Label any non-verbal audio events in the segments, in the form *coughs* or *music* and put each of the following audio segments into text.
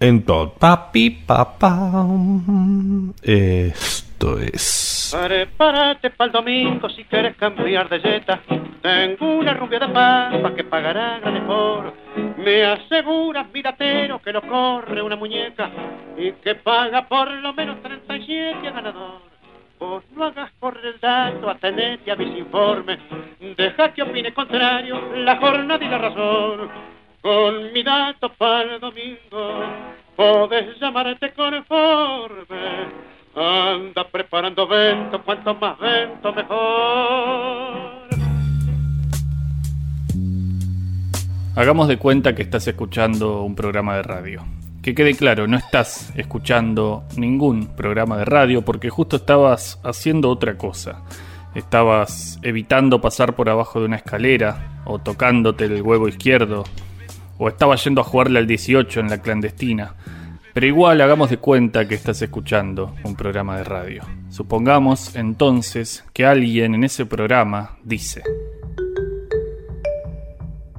en todo. Papi, papá. Esto es. Prepárate para el domingo si quieres cambiar de yeta. Tengo una rubia de papa que pagará mejor. Me asegura, miratero, que lo corre una muñeca y que paga por lo menos 37 a ganador. Vos no hagas por el dato, atenete a mis informes. Deja que opine contrario la jornada y la razón. Dato para el domingo, podés llamarte conforme. Anda preparando vento, cuanto más vento mejor. Hagamos de cuenta que estás escuchando un programa de radio. Que quede claro, no estás escuchando ningún programa de radio porque justo estabas haciendo otra cosa. Estabas evitando pasar por abajo de una escalera o tocándote el huevo izquierdo o estabas yendo a jugarle al 18 en la clandestina. Pero igual hagamos de cuenta que estás escuchando un programa de radio. Supongamos entonces que alguien en ese programa dice...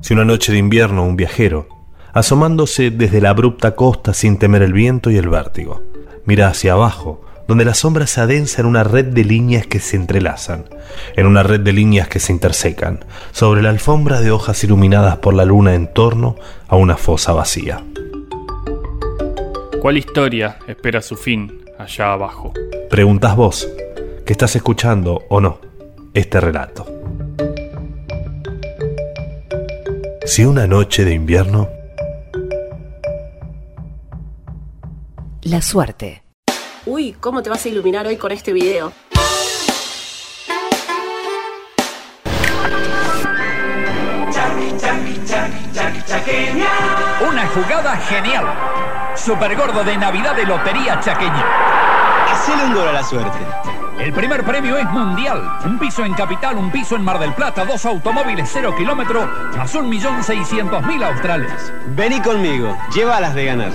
Si una noche de invierno un viajero asomándose desde la abrupta costa sin temer el viento y el vértigo. Mira hacia abajo, donde la sombra se adensa en una red de líneas que se entrelazan, en una red de líneas que se intersecan, sobre la alfombra de hojas iluminadas por la luna en torno a una fosa vacía. ¿Cuál historia espera su fin allá abajo? Preguntas vos, que estás escuchando o no este relato. Si una noche de invierno La suerte. Uy, ¿cómo te vas a iluminar hoy con este video? Una jugada genial. Super gordo de Navidad de Lotería Chaqueña. Hacele un gol a la suerte. El primer premio es mundial. Un piso en Capital, un piso en Mar del Plata, dos automóviles cero kilómetro, más un millón seiscientos mil australes. Vení conmigo, llévalas de ganar.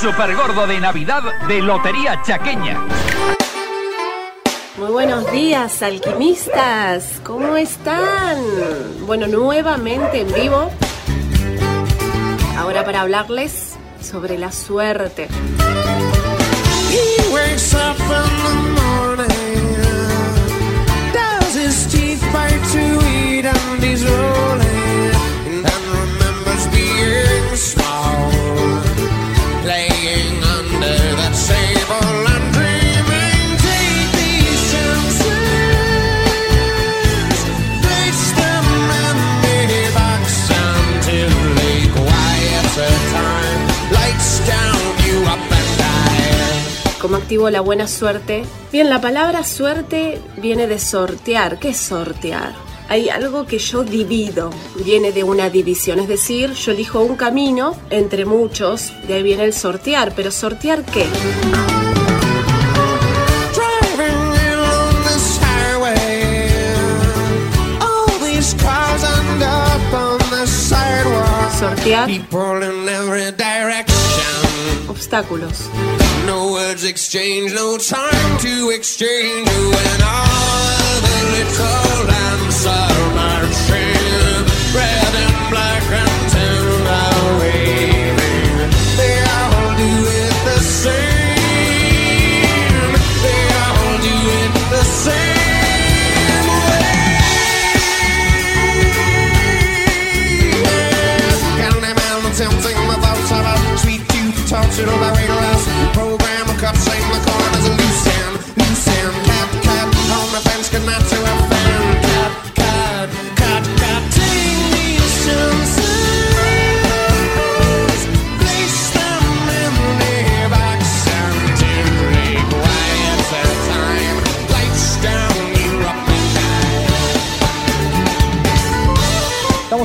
Super gordo de Navidad de Lotería Chaqueña. Muy buenos días, alquimistas. ¿Cómo están? Bueno, nuevamente en vivo. Ahora para hablarles sobre la suerte. Up in the morning, does his teeth bite to eat, and he's rolling, ¿Cómo activo la buena suerte? Bien, la palabra suerte viene de sortear. ¿Qué es sortear? Hay algo que yo divido, viene de una división, es decir, yo elijo un camino entre muchos, de ahí viene el sortear, pero sortear qué? Driving obstáculos. No words exchange, no time to exchange. When all the little are marching, red and black and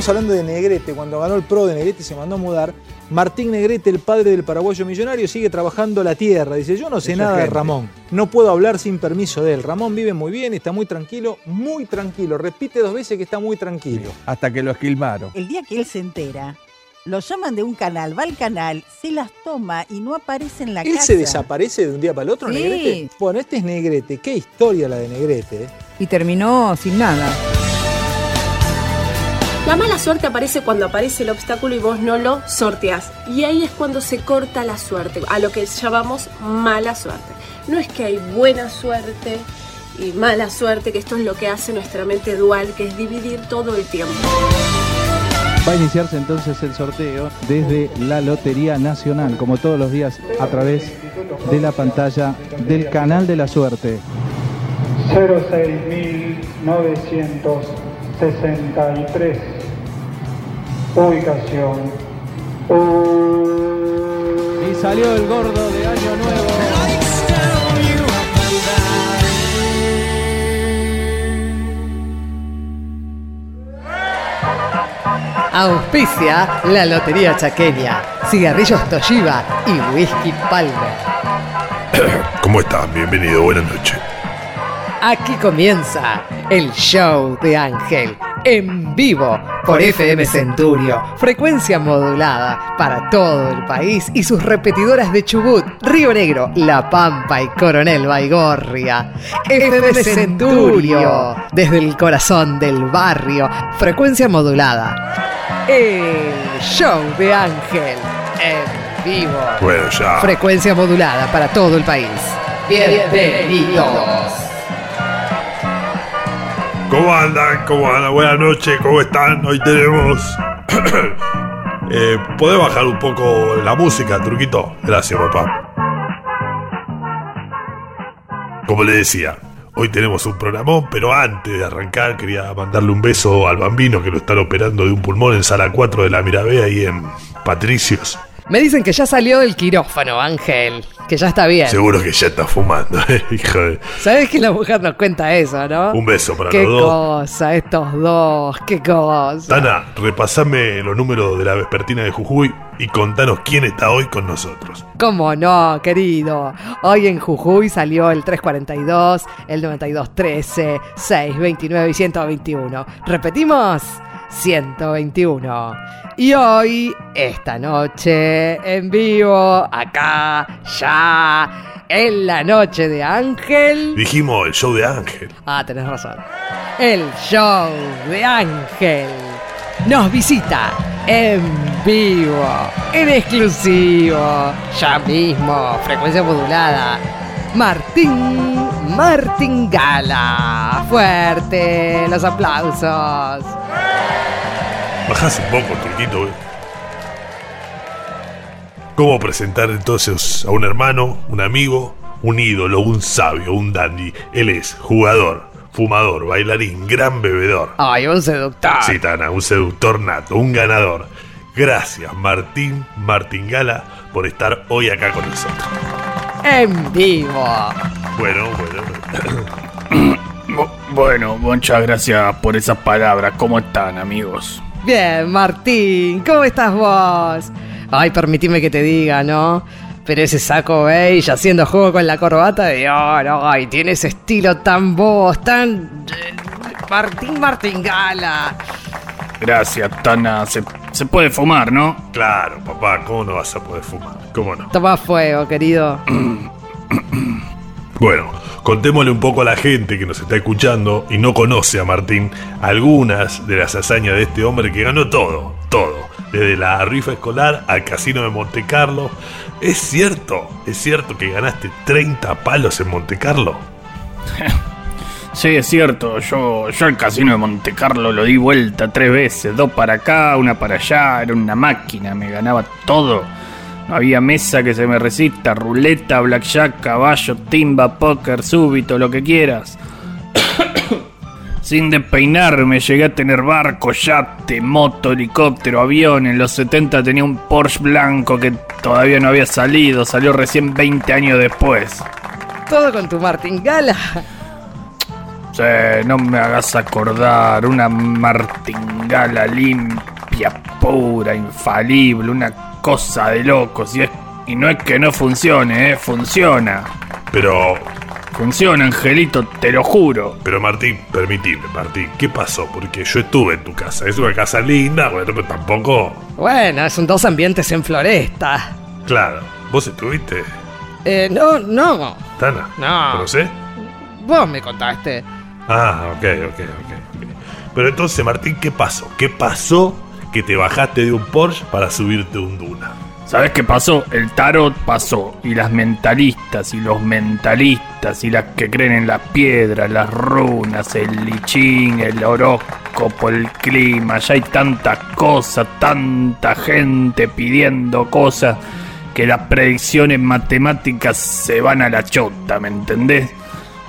Estamos hablando de Negrete. Cuando ganó el pro de Negrete se mandó a mudar. Martín Negrete, el padre del paraguayo millonario, sigue trabajando la tierra. Dice, yo no sé Esa nada de. Ramón. No puedo hablar sin permiso de él. Ramón vive muy bien, está muy tranquilo, muy tranquilo. Repite dos veces que está muy tranquilo. Hasta que lo esquilmaron. El día que él se entera, lo llaman de un canal, va al canal, se las toma y no aparece en la ¿Él casa. se desaparece de un día para el otro, Sí. Negrete? Bueno, este es Negrete. Qué historia la de Negrete. ¿eh? Y terminó sin nada. La mala suerte aparece cuando aparece el obstáculo y vos no lo sorteás. Y ahí es cuando se corta la suerte, a lo que llamamos mala suerte. No es que hay buena suerte y mala suerte, que esto es lo que hace nuestra mente dual, que es dividir todo el tiempo. Va a iniciarse entonces el sorteo desde la Lotería Nacional, como todos los días, a través de la pantalla del canal de la suerte. 06963. Ubicación. Y salió el gordo de Año Nuevo. Auspicia la Lotería Chaqueña, cigarrillos Toshiba y whisky Palmer. *coughs* ¿Cómo están? Bienvenido, buenas noches. Aquí comienza el show de Ángel en vivo por FM Centurio, frecuencia modulada para todo el país y sus repetidoras de Chubut, Río Negro, La Pampa y Coronel Baigorria. FM Centurio, desde el corazón del barrio, frecuencia modulada. El show de Ángel en vivo. Ya. Frecuencia modulada para todo el país. Bienvenidos. ¿Cómo andan? ¿Cómo andan? Buenas noches, ¿cómo están? Hoy tenemos... *coughs* eh, ¿Podés bajar un poco la música, Turquito? Gracias, papá. Como le decía, hoy tenemos un programón, pero antes de arrancar quería mandarle un beso al bambino que lo están operando de un pulmón en sala 4 de la Mirabé ahí en Patricios. Me dicen que ya salió del quirófano, Ángel. Que ya está bien. Seguro que ya está fumando, eh, *laughs* hijo de... ¿Sabes que la mujer nos cuenta eso, no? Un beso para Qué los dos. cosa, estos dos, qué cosa. Tana, repasame los números de la vespertina de Jujuy y contanos quién está hoy con nosotros. ¿Cómo no, querido? Hoy en Jujuy salió el 342, el 9213, 629 y 121. ¿Repetimos? 121. Y hoy, esta noche, en vivo, acá, ya, en la noche de Ángel. Dijimos el show de Ángel. Ah, tenés razón. El show de Ángel nos visita en vivo, en exclusivo, ya mismo, frecuencia modulada. Martín Martingala. Fuerte, los aplausos. Bajás un poco, Turquito. eh. ¿Cómo presentar entonces a un hermano, un amigo, un ídolo, un sabio, un dandy? Él es jugador, fumador, bailarín, gran bebedor. Ay, un seductor. Sí, Tana, un seductor nato, un ganador. Gracias, Martín Martingala, por estar hoy acá con nosotros. En vivo. Bueno, bueno. Bu- Bueno, muchas gracias por esas palabras. ¿Cómo están, amigos? Bien, Martín, ¿cómo estás vos? Ay, permitime que te diga, ¿no? Pero ese saco beige haciendo juego con la corbata de oro, ay, tiene ese estilo tan vos, tan... eh, Martín Martingala. Gracias, Tana. Se, se puede fumar, ¿no? Claro, papá, ¿cómo no vas a poder fumar? ¿Cómo no? Toma fuego, querido. *clears throat* Bueno, contémosle un poco a la gente que nos está escuchando y no conoce a Martín algunas de las hazañas de este hombre que ganó todo, todo. Desde la rifa escolar al casino de Monte Carlo. ¿Es cierto? ¿Es cierto que ganaste 30 palos en Monte Carlo? *laughs* Sí, es cierto. Yo, yo el casino de Monte Carlo lo di vuelta tres veces. Dos para acá, una para allá. Era una máquina, me ganaba todo. Había mesa que se me resista. Ruleta, blackjack, caballo, timba, póker, súbito, lo que quieras. *coughs* Sin despeinarme llegué a tener barco, yate, moto, helicóptero, avión. En los 70 tenía un Porsche blanco que todavía no había salido. Salió recién 20 años después. Todo con tu Martingala. Sí, no me hagas acordar. Una martingala limpia, pura, infalible. Una cosa de locos. Y, es- y no es que no funcione, ¿eh? Funciona. Pero... Funciona, Angelito, te lo juro. Pero Martín, permitime, Martín, ¿qué pasó? Porque yo estuve en tu casa. Es una casa linda, bueno, pero tampoco... Bueno, son dos ambientes en floresta. Claro, ¿vos estuviste, Eh, no, no. Tana? No. ¿Conocés? Vos me contaste. Ah, ok, ok, ok. ok. Pero entonces, Martín, ¿qué pasó? ¿Qué pasó que te bajaste de un Porsche para subirte un Duna? ¿Sabes qué pasó? El tarot pasó y las mentalistas y los mentalistas y las que creen en las piedras, las runas, el lichín, el horóscopo, el clima, ya hay tantas cosas, tanta gente pidiendo cosas que las predicciones matemáticas se van a la chota, ¿me entendés?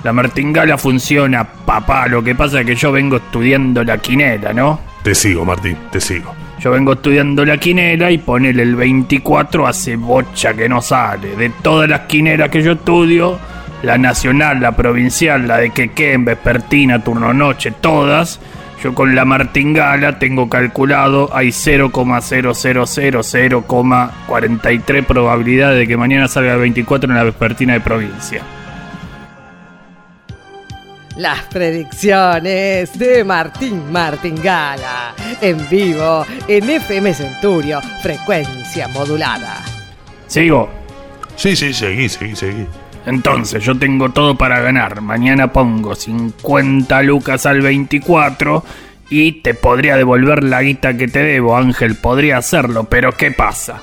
La martingala funciona, papá, lo que pasa es que yo vengo estudiando la quinela, ¿no? Te sigo, Martín, te sigo. Yo vengo estudiando la quinela y ponele el 24 hace bocha que no sale. De todas las quinelas que yo estudio, la nacional, la provincial, la de Quequén, vespertina, turno noche, todas, yo con la martingala tengo calculado, hay 0,0000,43 probabilidad de que mañana salga el 24 en la vespertina de provincia. Las predicciones de Martín Martingala en vivo en FM Centurio, frecuencia modulada. ¿Sigo? Sí, sí, seguí, seguí, seguí. Entonces, yo tengo todo para ganar. Mañana pongo 50 lucas al 24 y te podría devolver la guita que te debo, Ángel. Podría hacerlo, pero ¿qué pasa?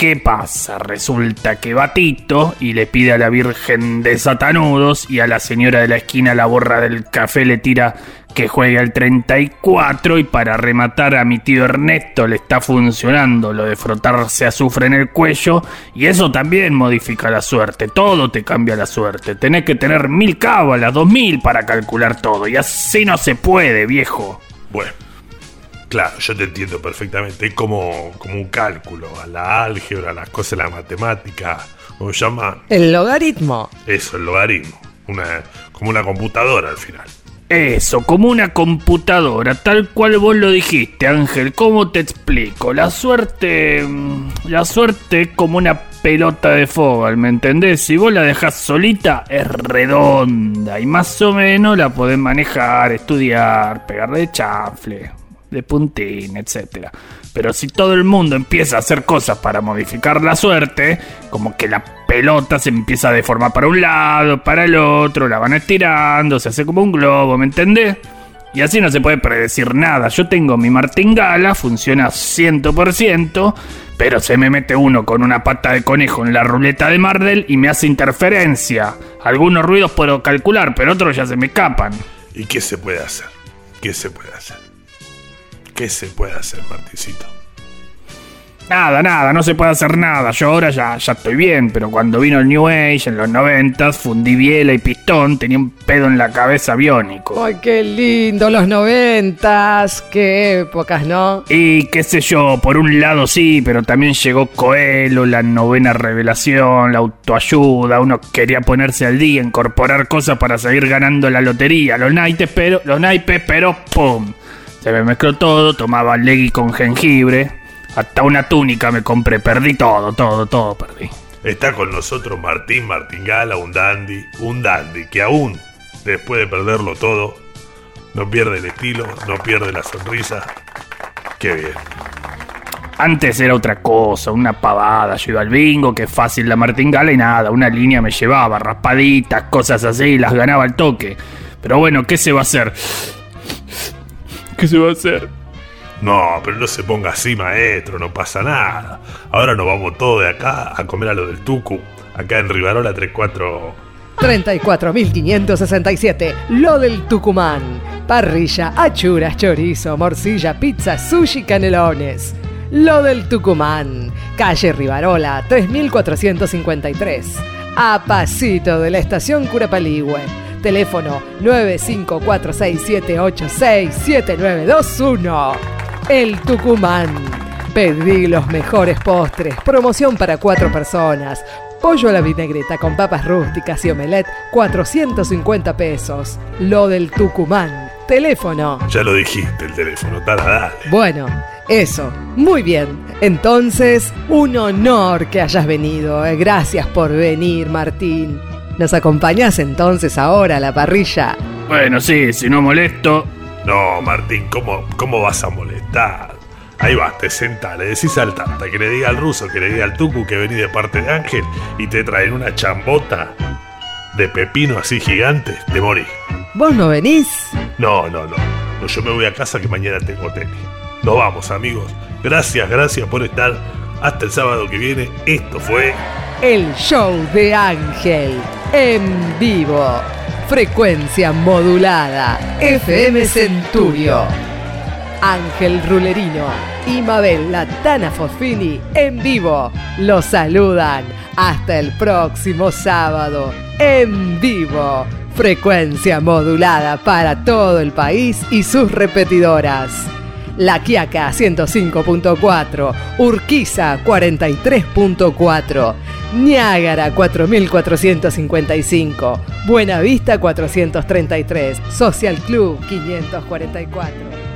¿Qué pasa? Resulta que va Tito y le pide a la Virgen de Satanudos y a la señora de la esquina la borra del café le tira que juegue al 34 y para rematar a mi tío Ernesto le está funcionando lo de frotarse azufre en el cuello y eso también modifica la suerte, todo te cambia la suerte, tenés que tener mil cábalas, dos mil para calcular todo y así no se puede, viejo. Bueno, claro, yo te entiendo perfectamente. Es como, como un cálculo, a la álgebra, a las cosas de la matemática. ¿Cómo se llama? El logaritmo. Eso, el logaritmo. Una, como una computadora al final. Eso, como una computadora, tal cual vos lo dijiste, Ángel. ¿Cómo te explico? La suerte. mm, La suerte es como una pelota de fútbol, ¿me entendés? Si vos la dejás solita, es redonda y más o menos la podés manejar, estudiar, pegarle de chanfle, de puntín, etcétera. Pero si todo el mundo empieza a hacer cosas para modificar la suerte, como que la pelota se empieza a deformar para un lado, para el otro, la van estirando, se hace como un globo, ¿me entendés? Y así no se puede predecir nada. Yo tengo mi martingala, funciona 100%, pero se me mete uno con una pata de conejo en la ruleta de Mardel y me hace interferencia. Algunos ruidos puedo calcular, pero otros ya se me escapan. ¿Y qué se puede hacer? ¿Qué se puede hacer? ¿Qué se puede hacer, Martincito? Nada, nada, no se puede hacer nada. Yo ahora ya, ya estoy bien, pero cuando vino el New Age en los 90 fundí biela y pistón, tenía un pedo en la cabeza biónico. Ay, qué lindo, los noventas, qué épocas, ¿no? Y qué sé yo, por un lado sí, pero también llegó Coelho, la novena revelación, la autoayuda, uno quería ponerse al día, incorporar cosas para seguir ganando la lotería, los naipes, pero, los naipes, pero ¡pum! Se me mezcló todo, tomaba legui con jengibre, hasta una túnica me compré, perdí todo, todo, todo perdí. Está con nosotros Martín Martingala, un dandy, un dandy que aún, después de perderlo todo, no pierde el estilo, no pierde la sonrisa. Qué bien. Antes era otra cosa, una pavada. Yo iba al bingo, que fácil la martingala y nada, una línea me llevaba, raspaditas, cosas así, las ganaba al toque. Pero bueno, ¿qué se va a hacer? ¿Qué se va a hacer? No, pero no se ponga así, maestro, no pasa nada. Ahora nos vamos todos de acá a comer a lo del Tucu, acá en Rivarola 34. 34.567, lo del Tucumán. Parrilla, achuras, chorizo, morcilla, pizza, sushi, canelones. Lo del Tucumán. Calle Rivarola, 3453. A pasito de la estación Curapaligüe. Teléfono 95467867921. El Tucumán. Pedí los mejores postres. Promoción para cuatro personas. Pollo a la vinagreta con papas rústicas y omelette, 450 pesos. Lo del Tucumán. Teléfono. Ya lo dijiste, el teléfono, dale, dale. Bueno, eso. Muy bien. Entonces, un honor que hayas venido. eh. Gracias por venir, Martín. ¿Nos acompañás entonces ahora a la parrilla? Bueno, sí, si no molesto. No, Martín, ¿cómo, cómo vas a molestar? Ahí vas, te sentás, le decís al tanta que le diga al ruso, que le diga al tucu que venís de parte de Ángel y te traen una chambota de pepino así gigante, te morís. ¿Vos no venís? No, no, no. No, yo me voy a casa que mañana tengo tele. Nos vamos, amigos. Gracias, gracias por estar. Hasta el sábado que viene. Esto fue. El show de Ángel en vivo. Frecuencia modulada. FM Centurio. Ángel Rulerino y Mabel Latana Fosfini en vivo. Los saludan. Hasta el próximo sábado. En vivo. Frecuencia modulada para todo el país y sus repetidoras. La Quiaca 105.4, Urquiza 43.4, Niágara 4455, Buenavista 433, Social Club 544.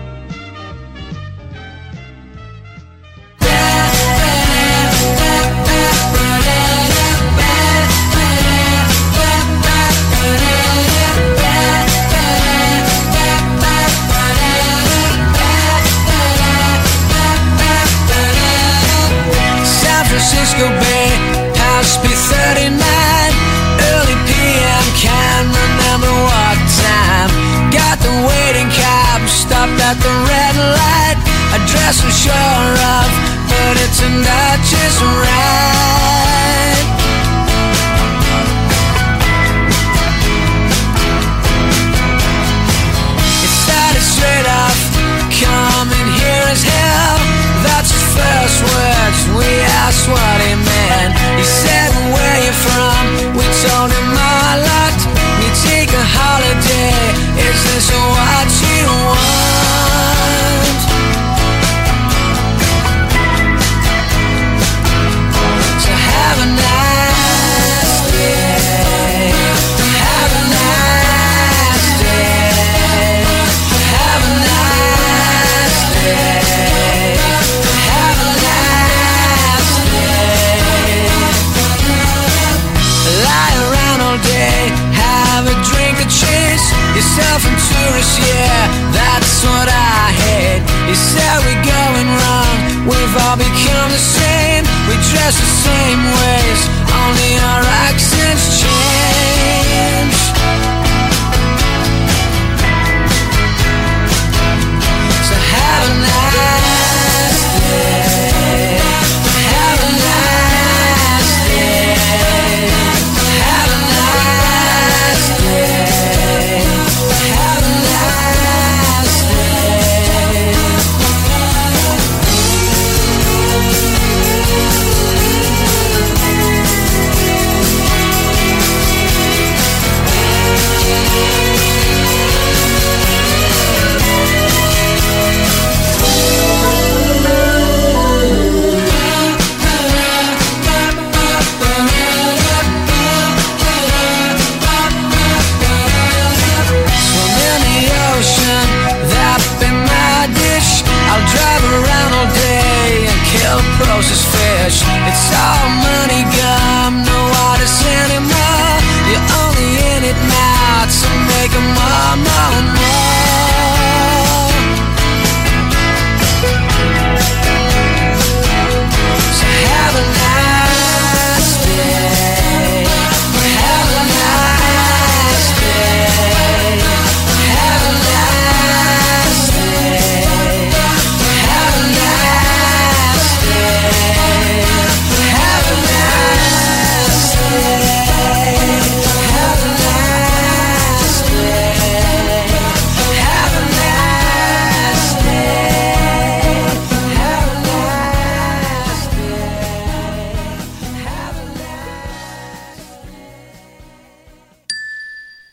Day, have a drink to chase yourself and tourists, yeah, that's what I hate. You said we're going wrong, we've all become the same. We dress the same ways, only our accents change.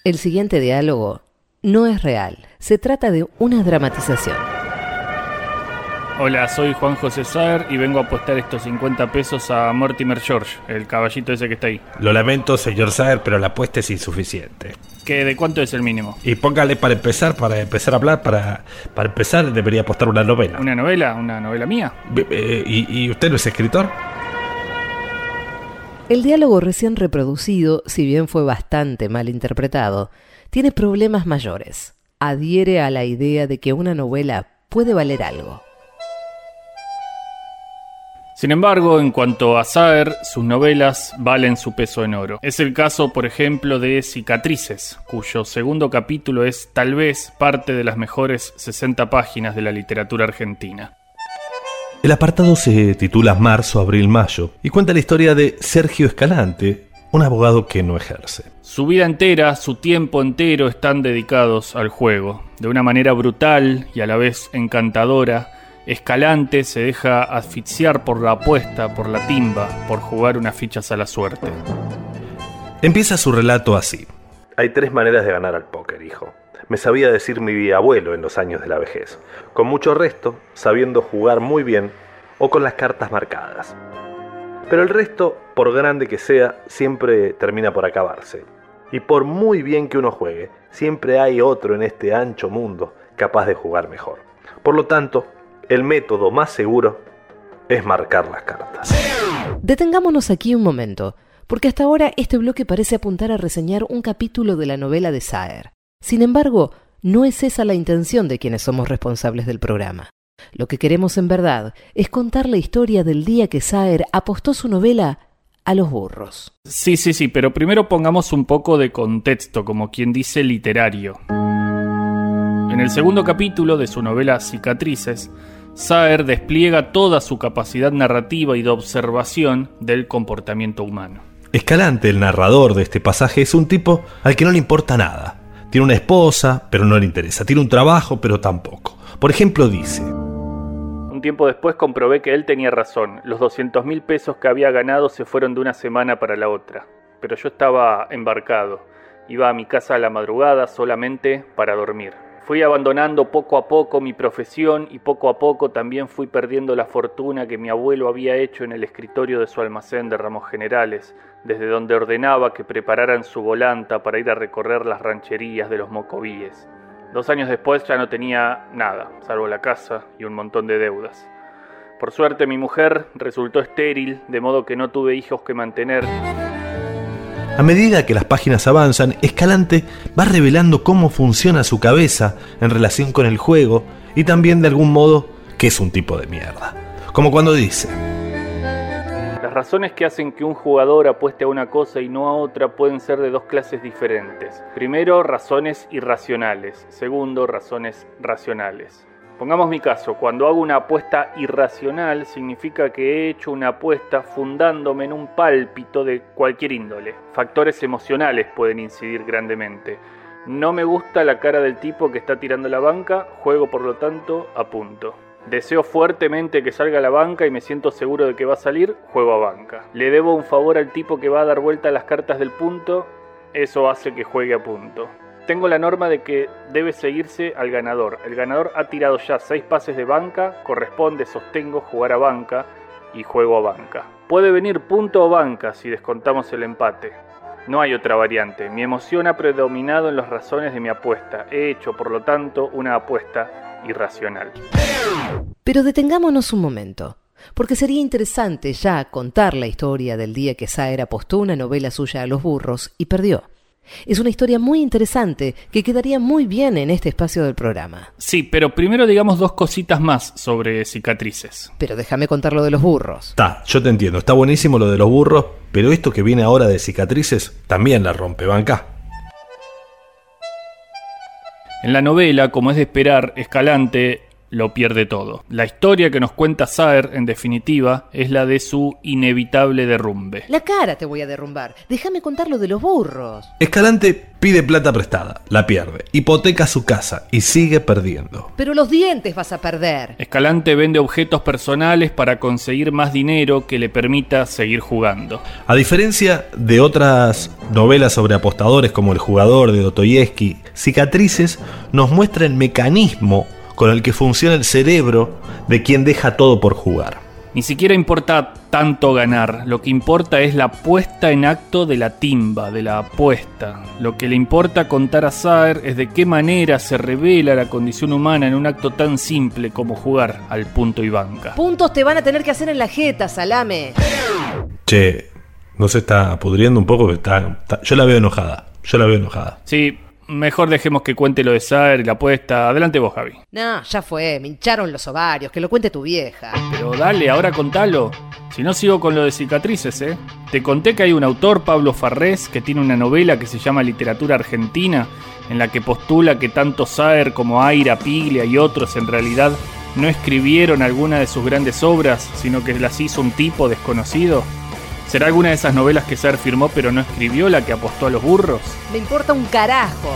El siguiente diálogo no es real. Se trata de una dramatización. Hola, soy Juan José Saer y vengo a apostar estos 50 pesos a Mortimer George, el caballito ese que está ahí. Lo lamento, señor Saer, pero la apuesta es insuficiente. ¿Qué, ¿De cuánto es el mínimo? Y póngale para empezar, para empezar a hablar, para, para empezar debería apostar una novela. ¿Una novela? ¿Una novela mía? Eh, ¿Y, y usted no es escritor? El diálogo recién reproducido, si bien fue bastante mal interpretado, tiene problemas mayores. Adhiere a la idea de que una novela puede valer algo. Sin embargo, en cuanto a Saer, sus novelas valen su peso en oro. Es el caso, por ejemplo, de Cicatrices, cuyo segundo capítulo es tal vez parte de las mejores 60 páginas de la literatura argentina. El apartado se titula Marzo, Abril, Mayo y cuenta la historia de Sergio Escalante, un abogado que no ejerce. Su vida entera, su tiempo entero están dedicados al juego. De una manera brutal y a la vez encantadora, Escalante se deja asfixiar por la apuesta, por la timba, por jugar unas fichas a la suerte. Empieza su relato así. Hay tres maneras de ganar al póker, hijo. Me sabía decir mi abuelo en los años de la vejez. Con mucho resto, sabiendo jugar muy bien o con las cartas marcadas. Pero el resto, por grande que sea, siempre termina por acabarse. Y por muy bien que uno juegue, siempre hay otro en este ancho mundo capaz de jugar mejor. Por lo tanto, el método más seguro es marcar las cartas. Detengámonos aquí un momento, porque hasta ahora este bloque parece apuntar a reseñar un capítulo de la novela de Saer. Sin embargo, no es esa la intención de quienes somos responsables del programa. Lo que queremos en verdad es contar la historia del día que Saer apostó su novela a los burros. Sí, sí, sí, pero primero pongamos un poco de contexto, como quien dice literario. En el segundo capítulo de su novela Cicatrices, Saer despliega toda su capacidad narrativa y de observación del comportamiento humano. Escalante, el narrador de este pasaje, es un tipo al que no le importa nada. Tiene una esposa, pero no le interesa. Tiene un trabajo, pero tampoco. Por ejemplo, dice... Un tiempo después comprobé que él tenía razón. Los 200 mil pesos que había ganado se fueron de una semana para la otra. Pero yo estaba embarcado. Iba a mi casa a la madrugada solamente para dormir. Fui abandonando poco a poco mi profesión y poco a poco también fui perdiendo la fortuna que mi abuelo había hecho en el escritorio de su almacén de ramos generales, desde donde ordenaba que prepararan su volanta para ir a recorrer las rancherías de los mocovíes. Dos años después ya no tenía nada, salvo la casa y un montón de deudas. Por suerte mi mujer resultó estéril, de modo que no tuve hijos que mantener. A medida que las páginas avanzan, Escalante va revelando cómo funciona su cabeza en relación con el juego y también de algún modo que es un tipo de mierda. Como cuando dice... Las razones que hacen que un jugador apueste a una cosa y no a otra pueden ser de dos clases diferentes. Primero, razones irracionales. Segundo, razones racionales. Pongamos mi caso, cuando hago una apuesta irracional significa que he hecho una apuesta fundándome en un pálpito de cualquier índole. Factores emocionales pueden incidir grandemente. No me gusta la cara del tipo que está tirando la banca, juego por lo tanto a punto. Deseo fuertemente que salga a la banca y me siento seguro de que va a salir, juego a banca. Le debo un favor al tipo que va a dar vuelta a las cartas del punto, eso hace que juegue a punto. Tengo la norma de que debe seguirse al ganador. El ganador ha tirado ya seis pases de banca, corresponde, sostengo, jugar a banca y juego a banca. Puede venir punto o banca si descontamos el empate. No hay otra variante. Mi emoción ha predominado en las razones de mi apuesta. He hecho, por lo tanto, una apuesta irracional. Pero detengámonos un momento, porque sería interesante ya contar la historia del día que Saer apostó una novela suya a los burros y perdió. Es una historia muy interesante que quedaría muy bien en este espacio del programa. Sí, pero primero digamos dos cositas más sobre cicatrices. Pero déjame contar lo de los burros. Está, yo te entiendo, está buenísimo lo de los burros, pero esto que viene ahora de cicatrices también la rompe, banca. En la novela, como es de esperar, Escalante lo pierde todo. La historia que nos cuenta Saer, en definitiva, es la de su inevitable derrumbe. La cara te voy a derrumbar. Déjame contar lo de los burros. Escalante pide plata prestada, la pierde, hipoteca su casa y sigue perdiendo. Pero los dientes vas a perder. Escalante vende objetos personales para conseguir más dinero que le permita seguir jugando. A diferencia de otras novelas sobre apostadores como El jugador de Dostoyevsky, Cicatrices nos muestra el mecanismo con el que funciona el cerebro de quien deja todo por jugar. Ni siquiera importa tanto ganar, lo que importa es la puesta en acto de la timba, de la apuesta. Lo que le importa contar a Saer es de qué manera se revela la condición humana en un acto tan simple como jugar al punto y banca. Puntos te van a tener que hacer en la jeta, salame. Che, no se está pudriendo un poco, está, está- yo la veo enojada, yo la veo enojada. Sí, mejor dejemos que cuente lo de Saer y la apuesta. Adelante vos, Javi. No, ya fue, me hincharon los ovarios, que lo cuente tu vieja. Pero dale, ahora contalo. Si no sigo con lo de cicatrices, ¿eh? Te conté que hay un autor, Pablo Farrés, que tiene una novela que se llama Literatura Argentina, en la que postula que tanto Saer como Aira, Piglia y otros en realidad no escribieron alguna de sus grandes obras, sino que las hizo un tipo desconocido. ¿Será alguna de esas novelas que Saer firmó pero no escribió la que apostó a los burros? Me importa un carajo.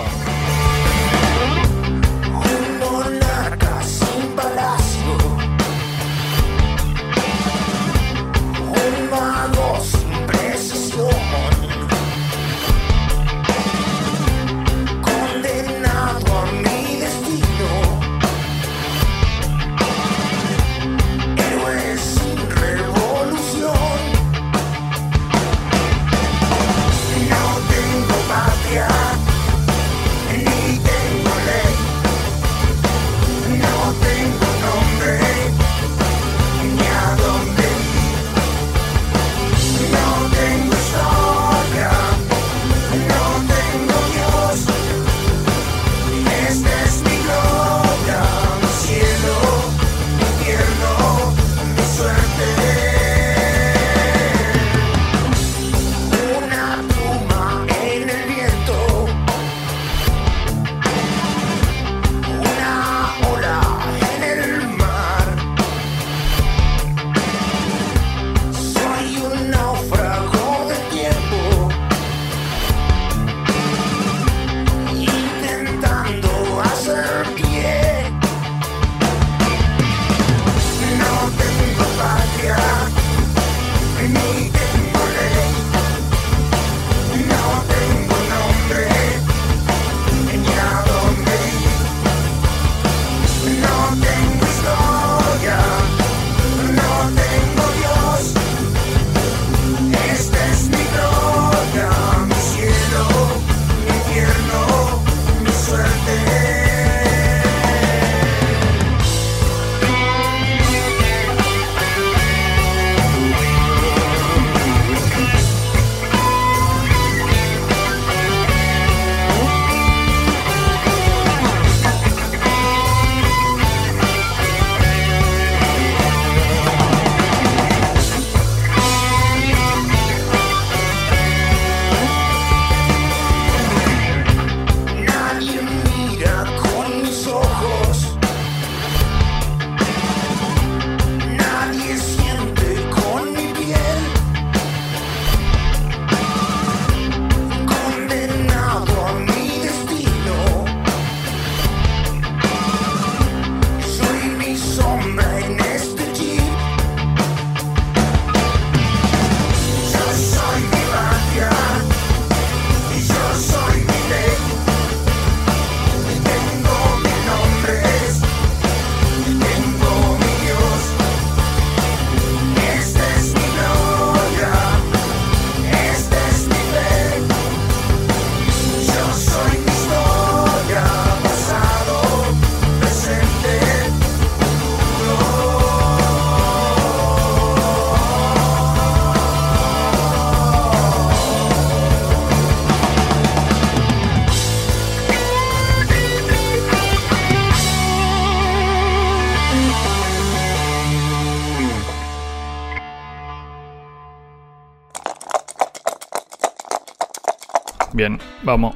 Vamos.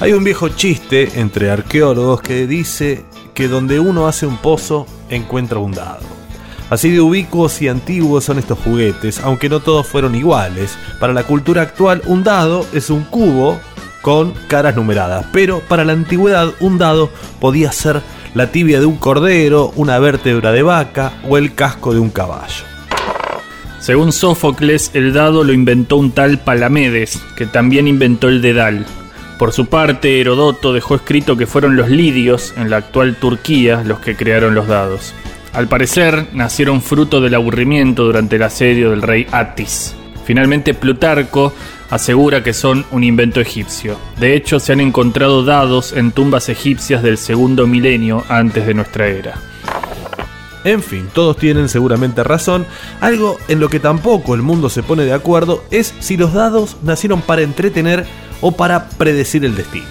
Hay un viejo chiste entre arqueólogos que dice que donde uno hace un pozo encuentra un dado. Así de ubicuos y antiguos son estos juguetes, aunque no todos fueron iguales. Para la cultura actual, un dado es un cubo con caras numeradas, pero para la antigüedad un dado podía ser la tibia de un cordero, una vértebra de vaca o el casco de un caballo. Según Sófocles, el dado lo inventó un tal Palamedes, que también inventó el dedal. Por su parte, Herodoto dejó escrito que fueron los lidios, en la actual Turquía, los que crearon los dados. Al parecer, nacieron fruto del aburrimiento durante el asedio del rey Atis. Finalmente, Plutarco asegura que son un invento egipcio. De hecho, se han encontrado dados en tumbas egipcias del segundo milenio antes de nuestra era. En fin, todos tienen seguramente razón. Algo en lo que tampoco el mundo se pone de acuerdo es si los dados nacieron para entretener o para predecir el destino.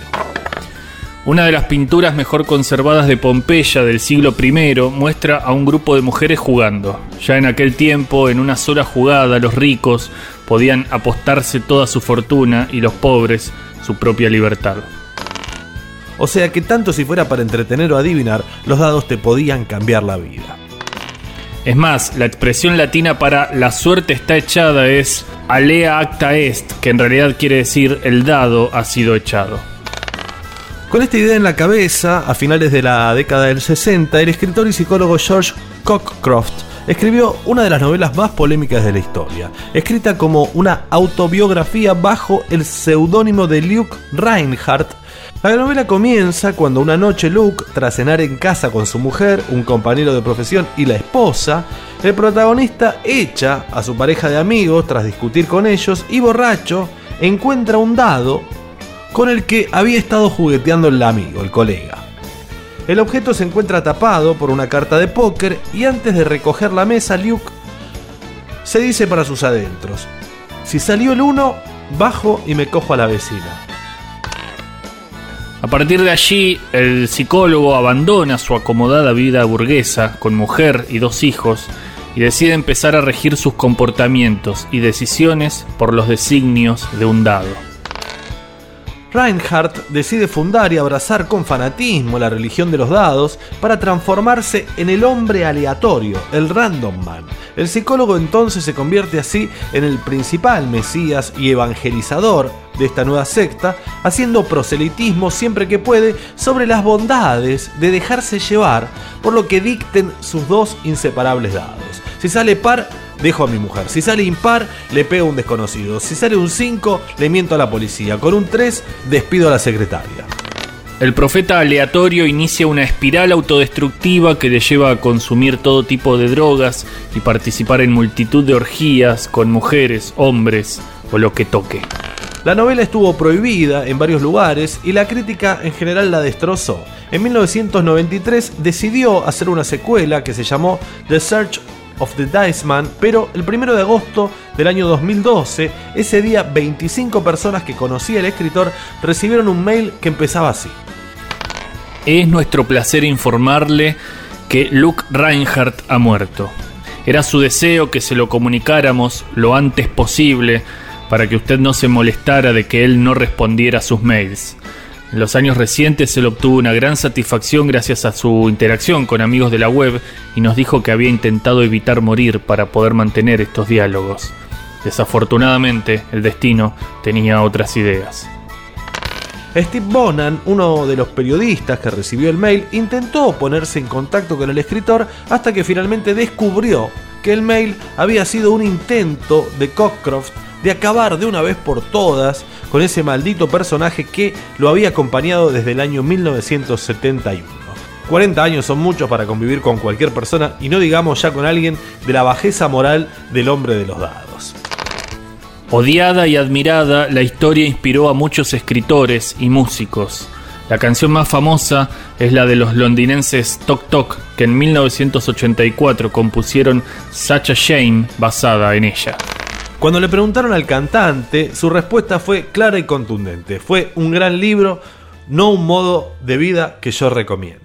Una de las pinturas mejor conservadas de Pompeya del siglo I muestra a un grupo de mujeres jugando. Ya en aquel tiempo, en una sola jugada, los ricos podían apostarse toda su fortuna y los pobres su propia libertad. O sea que tanto si fuera para entretener o adivinar, los dados te podían cambiar la vida. Es más, la expresión latina para la suerte está echada es alea acta est, que en realidad quiere decir el dado ha sido echado. Con esta idea en la cabeza, a finales de la década del 60, el escritor y psicólogo George Cockcroft escribió una de las novelas más polémicas de la historia, escrita como una autobiografía bajo el seudónimo de Luke Reinhardt. La novela comienza cuando una noche Luke, tras cenar en casa con su mujer, un compañero de profesión y la esposa, el protagonista echa a su pareja de amigos tras discutir con ellos y borracho encuentra un dado con el que había estado jugueteando el amigo, el colega. El objeto se encuentra tapado por una carta de póker y antes de recoger la mesa, Luke se dice para sus adentros, si salió el uno, bajo y me cojo a la vecina. A partir de allí, el psicólogo abandona su acomodada vida burguesa con mujer y dos hijos y decide empezar a regir sus comportamientos y decisiones por los designios de un dado. Reinhardt decide fundar y abrazar con fanatismo la religión de los dados para transformarse en el hombre aleatorio, el Random Man. El psicólogo entonces se convierte así en el principal mesías y evangelizador de esta nueva secta, haciendo proselitismo siempre que puede sobre las bondades de dejarse llevar por lo que dicten sus dos inseparables dados. Si sale par, dejo a mi mujer. Si sale impar, le pego a un desconocido. Si sale un 5, le miento a la policía. Con un 3, despido a la secretaria. El profeta aleatorio inicia una espiral autodestructiva que le lleva a consumir todo tipo de drogas y participar en multitud de orgías con mujeres, hombres o lo que toque. La novela estuvo prohibida en varios lugares y la crítica en general la destrozó. En 1993 decidió hacer una secuela que se llamó The Search of the Dice Man, pero el 1 de agosto del año 2012, ese día 25 personas que conocía el escritor recibieron un mail que empezaba así. Es nuestro placer informarle que Luke Reinhardt ha muerto. Era su deseo que se lo comunicáramos lo antes posible para que usted no se molestara de que él no respondiera a sus mails. En los años recientes él obtuvo una gran satisfacción gracias a su interacción con amigos de la web y nos dijo que había intentado evitar morir para poder mantener estos diálogos. Desafortunadamente, el destino tenía otras ideas. Steve Bonan, uno de los periodistas que recibió el mail, intentó ponerse en contacto con el escritor hasta que finalmente descubrió que el mail había sido un intento de Cockcroft de acabar de una vez por todas con ese maldito personaje que lo había acompañado desde el año 1971. 40 años son muchos para convivir con cualquier persona y no digamos ya con alguien de la bajeza moral del hombre de los dados. Odiada y admirada, la historia inspiró a muchos escritores y músicos. La canción más famosa es la de los londinenses Tok Tok, que en 1984 compusieron Such a Shame basada en ella. Cuando le preguntaron al cantante, su respuesta fue clara y contundente. Fue un gran libro, no un modo de vida que yo recomiende.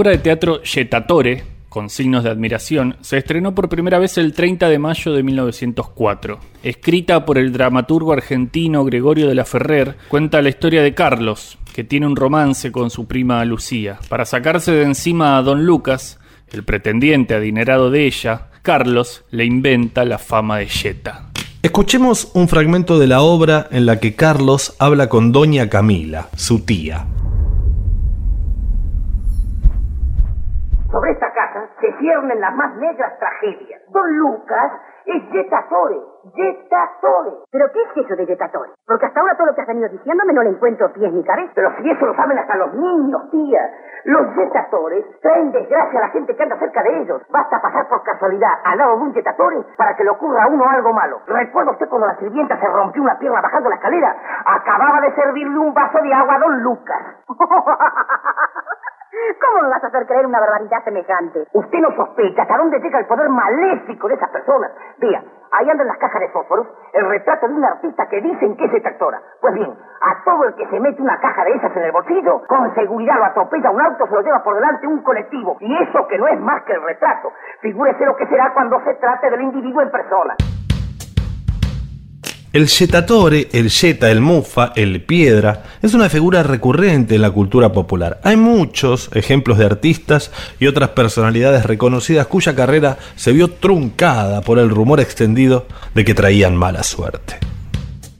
Obra de teatro Yetatore, con signos de admiración, se estrenó por primera vez el 30 de mayo de 1904. Escrita por el dramaturgo argentino Gregorio de la Ferrer, cuenta la historia de Carlos, que tiene un romance con su prima Lucía. Para sacarse de encima a don Lucas, el pretendiente adinerado de ella, Carlos le inventa la fama de Yeta. Escuchemos un fragmento de la obra en la que Carlos habla con Doña Camila, su tía. Sobre esta casa se ciernen las más negras tragedias. Don Lucas es Yetatore. Yetatore. ¿Pero qué es eso de Yetatore? Porque hasta ahora todo lo que has venido diciéndome no le encuentro pies ni cabeza. Pero si eso lo saben hasta los niños, tía. Los Yetatores traen desgracia a la gente que anda cerca de ellos. Basta pasar por casualidad al lado de un Yetatore para que le ocurra a uno algo malo. ¿Recuerda usted cuando la sirvienta se rompió una pierna bajando la escalera? Acababa de servirle un vaso de agua a don Lucas. *laughs* ¿Cómo me vas a hacer creer una barbaridad semejante? Usted no sospecha hasta dónde llega el poder maléfico de esas personas. Vea, ahí anda en las cajas de fósforos el retrato de un artista que dicen que es detractora. Pues bien, a todo el que se mete una caja de esas en el bolsillo, con seguridad lo atropella un auto, se lo lleva por delante un colectivo. Y eso que no es más que el retrato. Figúrese lo que será cuando se trate del individuo en persona. El yetatore, el yeta, el mufa, el piedra, es una figura recurrente en la cultura popular. Hay muchos ejemplos de artistas y otras personalidades reconocidas cuya carrera se vio truncada por el rumor extendido de que traían mala suerte.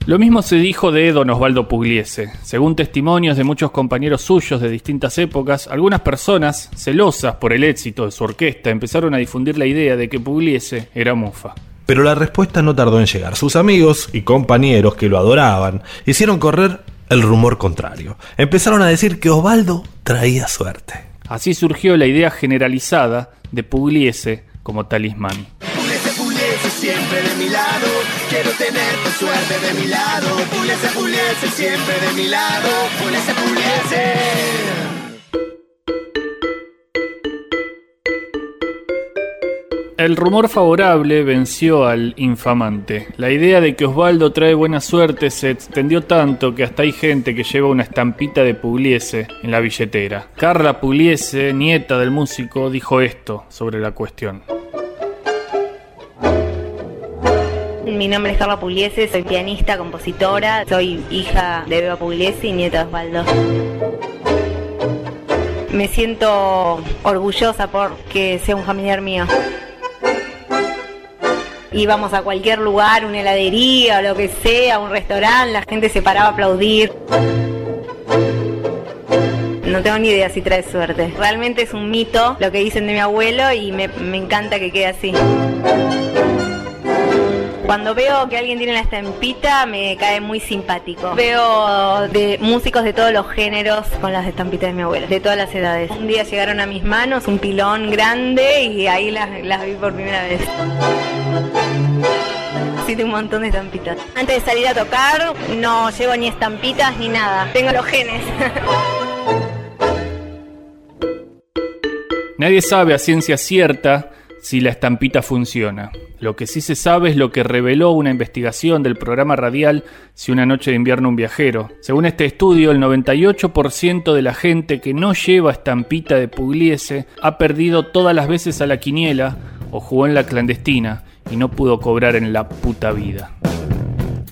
Lo mismo se dijo de don Osvaldo Pugliese. Según testimonios de muchos compañeros suyos de distintas épocas, algunas personas, celosas por el éxito de su orquesta, empezaron a difundir la idea de que Pugliese era mufa. Pero la respuesta no tardó en llegar. Sus amigos y compañeros que lo adoraban hicieron correr el rumor contrario. Empezaron a decir que Osvaldo traía suerte. Así surgió la idea generalizada de Pugliese como talismán. Puliese, puliese, siempre de mi lado. Quiero tener tu suerte de mi lado. Puliese, puliese, siempre de mi lado. Puliese, puliese. El rumor favorable venció al infamante. La idea de que Osvaldo trae buena suerte se extendió tanto que hasta hay gente que lleva una estampita de Pugliese en la billetera. Carla Pugliese, nieta del músico, dijo esto sobre la cuestión. Mi nombre es Carla Pugliese, soy pianista, compositora, soy hija de Beba Pugliese y nieta de Osvaldo. Me siento orgullosa porque sea un familiar mío. Íbamos a cualquier lugar, una heladería o lo que sea, un restaurante, la gente se paraba a aplaudir. No tengo ni idea si trae suerte. Realmente es un mito lo que dicen de mi abuelo y me, me encanta que quede así. Cuando veo que alguien tiene la estampita me cae muy simpático. Veo de músicos de todos los géneros con las estampitas de mi abuela, de todas las edades. Un día llegaron a mis manos un pilón grande y ahí las, las vi por primera vez. Sí, tengo un montón de estampitas. Antes de salir a tocar no llevo ni estampitas ni nada. Tengo los genes. Nadie sabe a ciencia cierta si la estampita funciona. Lo que sí se sabe es lo que reveló una investigación del programa radial Si una noche de invierno un viajero. Según este estudio, el 98% de la gente que no lleva estampita de Pugliese ha perdido todas las veces a la quiniela o jugó en la clandestina y no pudo cobrar en la puta vida.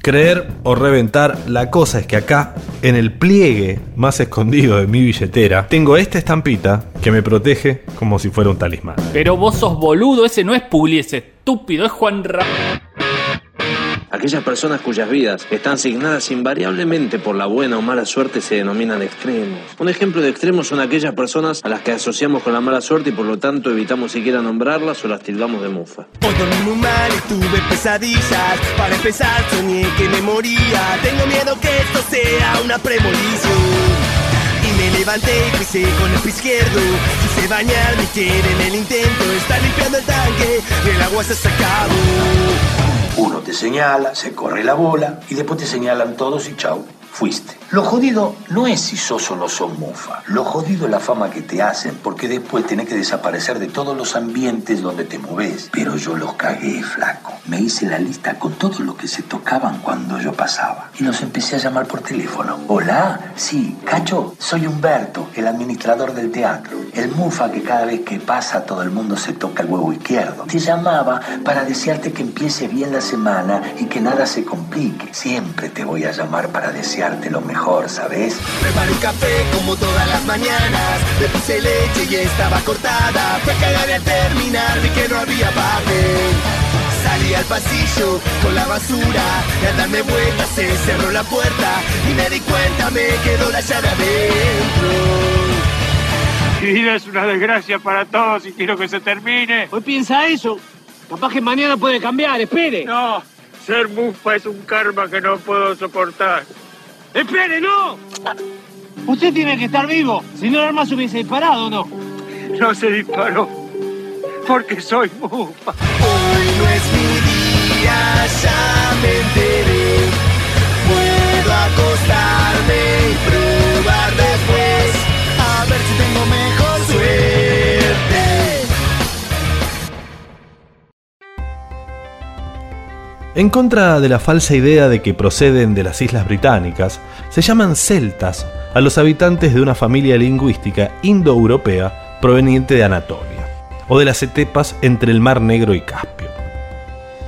Creer o reventar, la cosa es que acá, en el pliegue más escondido de mi billetera, tengo esta estampita que me protege como si fuera un talismán. Pero vos sos boludo, ese no es Pugliese, estúpido, es Juan Ra... Aquellas personas cuyas vidas están asignadas invariablemente por la buena o mala suerte se denominan extremos. Un ejemplo de extremos son aquellas personas a las que asociamos con la mala suerte y por lo tanto evitamos siquiera nombrarlas o las tildamos de mufa. Hoy dormí muy mal y tuve pesadillas. Para empezar soñé que me moría. Tengo miedo que esto sea una premonición. Y me levanté y pisé con el pie izquierdo. Quise bañar mi piel en el intento. Está limpiando el tanque, el agua se ha sacado. Uno te señala, se corre la bola y después te señalan todos y chau, fuiste. Lo jodido no es si sos o no sos mufa. Lo jodido es la fama que te hacen porque después tenés que desaparecer de todos los ambientes donde te moves. Pero yo los cagué, flaco. Me hice la lista con todos los que se tocaban cuando yo pasaba. Y los empecé a llamar por teléfono. Hola, sí, Cacho, soy Humberto, el administrador del teatro. El mufa que cada vez que pasa todo el mundo se toca el huevo izquierdo. Te llamaba para desearte que empiece bien la semana y que nada se complique. Siempre te voy a llamar para desearte lo mejor, ¿sabes? Preparé un café como todas las mañanas. Le puse leche y estaba cortada. Fue a cagar y al terminar vi que no había papel. Salí al pasillo con la basura y al darme vuelta se cerró la puerta y me di cuenta me quedó la llave adentro. Mi vida es una desgracia para todos y quiero que se termine. Hoy piensa eso. Capaz que mañana puede cambiar, espere. No, ser mufa es un karma que no puedo soportar. ¡Espere, no! Usted tiene que estar vivo. Si no, el arma se hubiese disparado, ¿no? No se disparó porque soy mufa. Hoy no es mi día, ya me enteré. Puedo acostarme y probar En contra de la falsa idea de que proceden de las Islas Británicas, se llaman celtas a los habitantes de una familia lingüística indoeuropea proveniente de Anatolia, o de las estepas entre el Mar Negro y Caspio.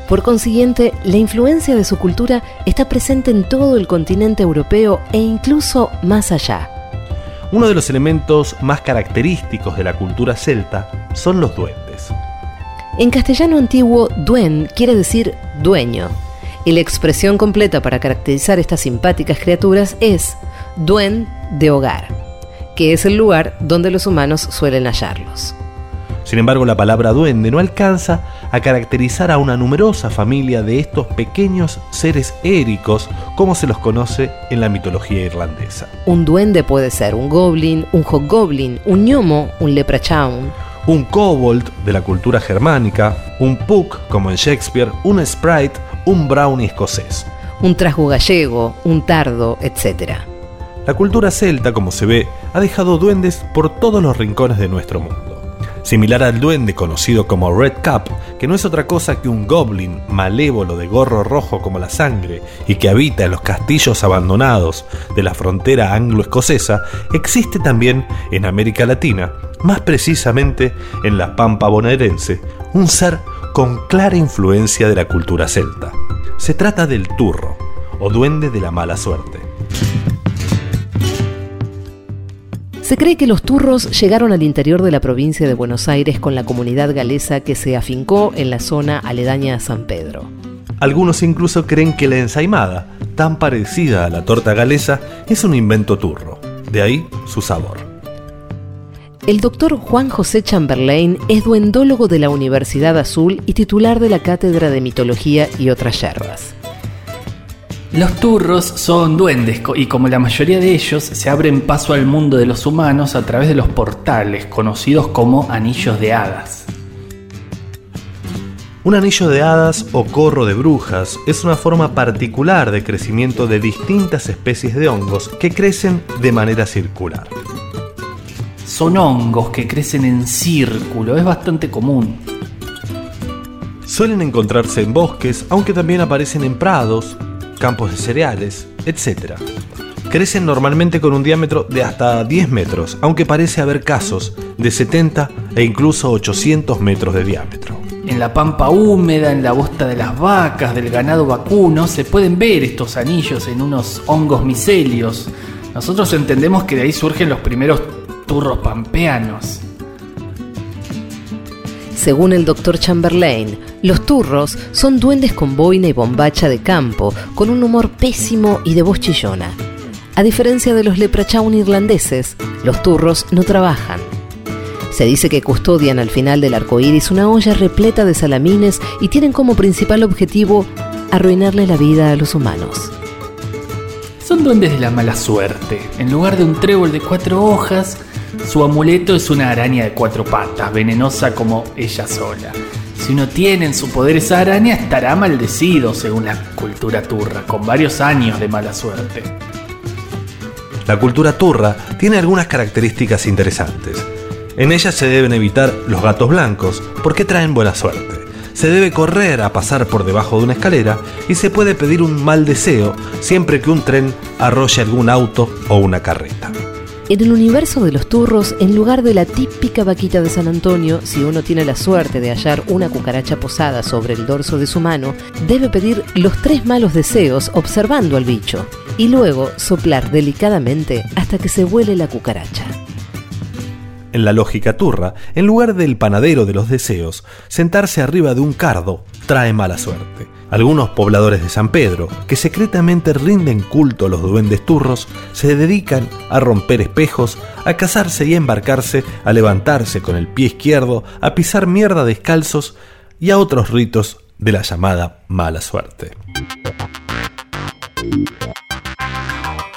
Por consiguiente, la influencia de su cultura está presente en todo el continente europeo e incluso más allá. Uno de los elementos más característicos de la cultura celta son los duendes. En castellano antiguo, duen quiere decir dueño, y la expresión completa para caracterizar estas simpáticas criaturas es duen de hogar, que es el lugar donde los humanos suelen hallarlos. Sin embargo, la palabra duende no alcanza a caracterizar a una numerosa familia de estos pequeños seres éricos, como se los conoce en la mitología irlandesa. Un duende puede ser un goblin, un hobgoblin, un gnomo, un leprechaun, Un kobold de la cultura germánica, un puck como en Shakespeare, un sprite, un brownie escocés. un trasgo gallego, un tardo, etc. La cultura celta, como se ve, ha dejado duendes por todos los rincones de nuestro mundo. Similar al duende conocido como Red Cap, que no es otra cosa que un goblin malévolo de gorro rojo como la sangre y que habita en los castillos abandonados de la frontera anglo-escocesa, existe también en América Latina, más precisamente en la Pampa bonaerense, un ser con clara influencia de la cultura celta. Se trata del turro, o duende de la mala suerte. Se cree que los turros llegaron al interior de la provincia de Buenos Aires con la comunidad galesa que se afincó en la zona aledaña a San Pedro. Algunos incluso creen que la ensaimada, tan parecida a la torta galesa, es un invento turro. De ahí su sabor. El doctor Juan José Chamberlain es duendólogo de la Universidad Azul y titular de la Cátedra de Mitología y otras yerbas. Los turros son duendes y como la mayoría de ellos se abren paso al mundo de los humanos a través de los portales conocidos como anillos de hadas. Un anillo de hadas o corro de brujas es una forma particular de crecimiento de distintas especies de hongos que crecen de manera circular. Son hongos que crecen en círculo, es bastante común. Suelen encontrarse en bosques, aunque también aparecen en prados, campos de cereales, etc. Crecen normalmente con un diámetro de hasta 10 metros, aunque parece haber casos de 70 e incluso 800 metros de diámetro. En la pampa húmeda, en la bosta de las vacas, del ganado vacuno, se pueden ver estos anillos en unos hongos micelios. Nosotros entendemos que de ahí surgen los primeros turros pampeanos. Según el doctor Chamberlain, los turros son duendes con boina y bombacha de campo, con un humor pésimo y de voz chillona. A diferencia de los leprechaun irlandeses, los turros no trabajan. Se dice que custodian al final del arco iris una olla repleta de salamines y tienen como principal objetivo arruinarle la vida a los humanos. Son duendes de la mala suerte. En lugar de un trébol de cuatro hojas, su amuleto es una araña de cuatro patas, venenosa como ella sola. Si uno tiene en su poder esa araña, estará maldecido, según la cultura turra, con varios años de mala suerte. La cultura turra tiene algunas características interesantes. En ella se deben evitar los gatos blancos porque traen buena suerte. Se debe correr a pasar por debajo de una escalera y se puede pedir un mal deseo siempre que un tren arrolle algún auto o una carreta. En el universo de los turros, en lugar de la típica vaquita de San Antonio, si uno tiene la suerte de hallar una cucaracha posada sobre el dorso de su mano, debe pedir los tres malos deseos observando al bicho y luego soplar delicadamente hasta que se vuele la cucaracha. En la lógica turra, en lugar del panadero de los deseos, sentarse arriba de un cardo trae mala suerte. Algunos pobladores de San Pedro, que secretamente rinden culto a los duendes turros, se dedican a romper espejos, a casarse y a embarcarse, a levantarse con el pie izquierdo, a pisar mierda descalzos y a otros ritos de la llamada mala suerte.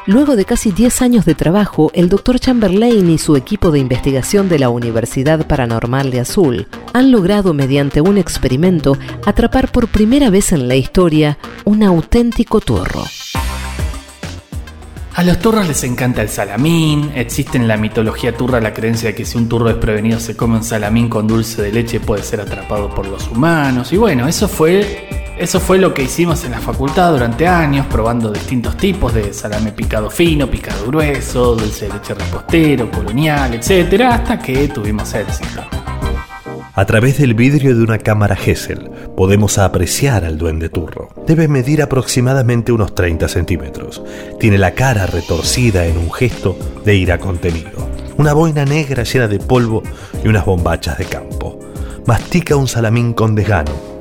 Luego de casi 10 años de trabajo, el Dr. Chamberlain y su equipo de investigación de la Universidad Paranormal de Azul han logrado mediante un experimento atrapar por primera vez en la historia un auténtico turro. A los turros les encanta el salamín, existe en la mitología turra la creencia de que si un turro desprevenido se come un salamín con dulce de leche puede ser atrapado por los humanos. Y bueno, eso fue, eso fue lo que hicimos en la facultad durante años, probando distintos tipos de salame picado fino, picado grueso, dulce de leche repostero, colonial, etc. Hasta que tuvimos éxito. A través del vidrio de una cámara Hessel podemos apreciar al duende turro. Debe medir aproximadamente unos 30 centímetros. Tiene la cara retorcida en un gesto de ira contenido. Una boina negra llena de polvo y unas bombachas de campo. Mastica un salamín con desgano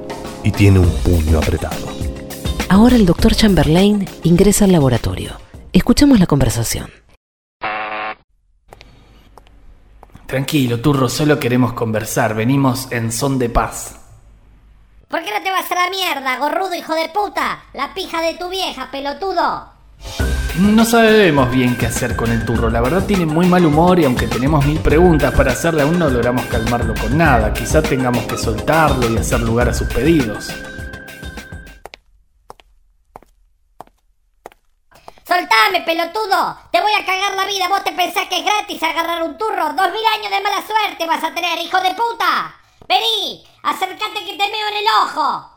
y tiene un puño apretado. Ahora el Dr. Chamberlain ingresa al laboratorio. Escuchemos la conversación. Tranquilo, turro, solo queremos conversar, venimos en son de paz. ¿Por qué no te vas a la mierda, gorrudo hijo de puta? La pija de tu vieja, pelotudo. No sabemos bien qué hacer con el turro, la verdad tiene muy mal humor y aunque tenemos mil preguntas para hacerle aún no logramos calmarlo con nada, quizá tengamos que soltarlo y hacer lugar a sus pedidos. Soltame, pelotudo. Te voy a cagar la vida. ¿Vos te pensás que es gratis agarrar un turro? Dos mil años de mala suerte vas a tener, hijo de puta. Vení, acércate que te meo en el ojo.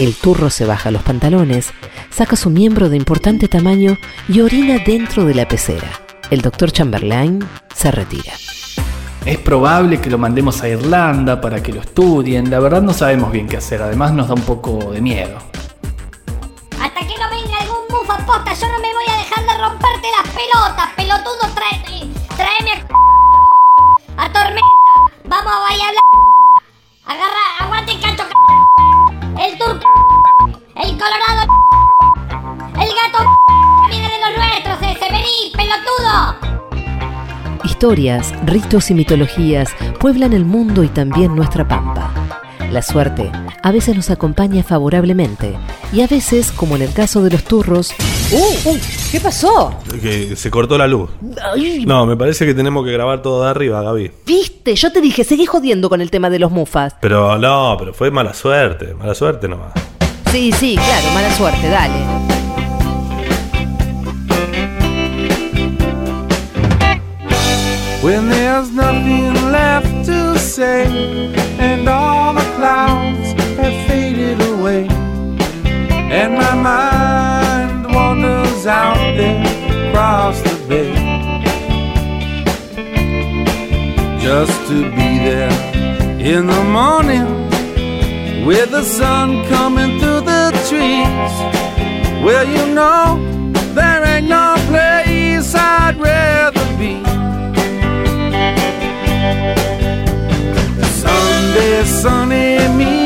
El turro se baja los pantalones, saca su miembro de importante tamaño y orina dentro de la pecera. El doctor Chamberlain se retira. Es probable que lo mandemos a Irlanda para que lo estudien. La verdad no sabemos bien qué hacer. Además nos da un poco de miedo. Hasta que no venga algún mufa posta, yo no me voy a dejar de romperte las pelotas, pelotudo. Trae, tráeme a, a Tormenta. Vamos a Blanca. Agarra, aguante el cacho. El turco. El colorado. El gato. *laughs* Viene de los nuestros ese. Vení, pelotudo. Historias, ritos y mitologías pueblan el mundo y también nuestra pampa. La suerte a veces nos acompaña favorablemente y a veces, como en el caso de los turros, ¡Uh! uh ¿Qué pasó? Que se cortó la luz. Ay, No, me parece que tenemos que grabar todo de arriba, Gaby. ¿Viste? Yo te dije, seguí jodiendo con el tema de los mufas. Pero no, pero fue mala suerte, mala suerte nomás. Sí, sí, claro, mala suerte, dale. When there's nothing left to say, and all the clouds have faded away, and my mind wanders out there across the bay, just to be there in the morning with the sun coming through the trees. Well, you know, there ain't no sunny me.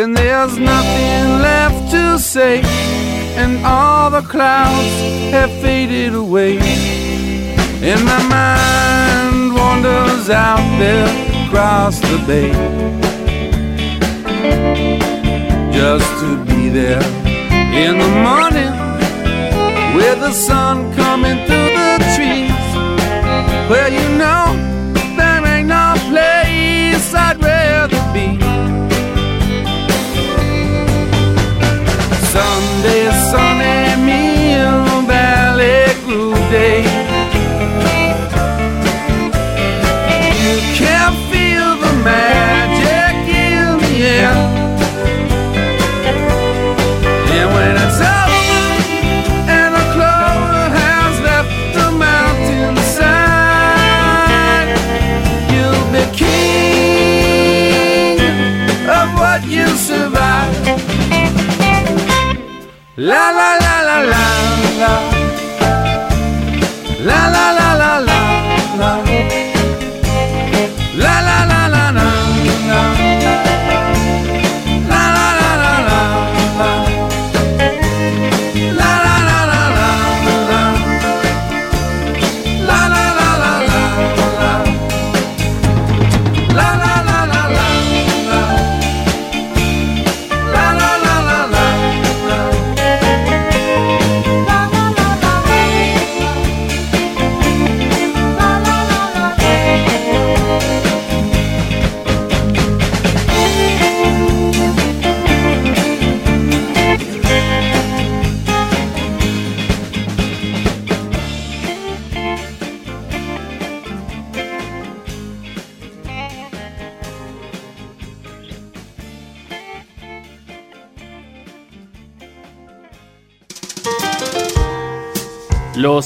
When there's nothing left to say, and all the clouds have faded away, and my mind wanders out there across the bay just to be there in the morning with the sun coming through the trees. Well, you know, Day. You can't feel the magic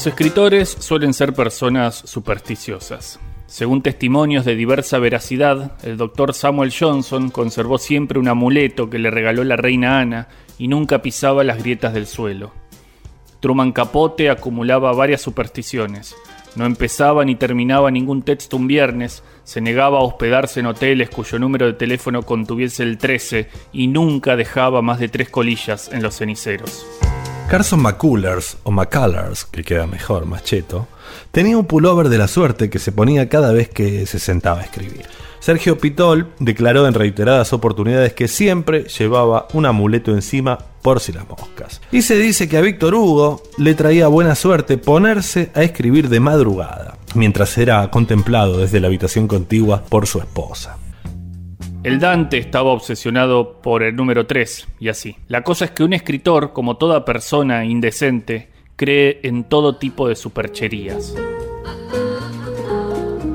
Los escritores suelen ser personas supersticiosas. Según testimonios de diversa veracidad, el doctor Samuel Johnson conservó siempre un amuleto que le regaló la reina Ana y nunca pisaba las grietas del suelo. Truman Capote acumulaba varias supersticiones. No empezaba ni terminaba ningún texto un viernes, se negaba a hospedarse en hoteles cuyo número de teléfono contuviese el 13 y nunca dejaba más de tres colillas en los ceniceros. Carson McCullers, o McCullers, que queda mejor, más cheto, tenía un pullover de la suerte que se ponía cada vez que se sentaba a escribir. Sergio Pitol declaró en reiteradas oportunidades que siempre llevaba un amuleto encima por si las moscas. Y se dice que a Víctor Hugo le traía buena suerte ponerse a escribir de madrugada, mientras era contemplado desde la habitación contigua por su esposa. El Dante estaba obsesionado por el número 3 y así. La cosa es que un escritor, como toda persona indecente, cree en todo tipo de supercherías.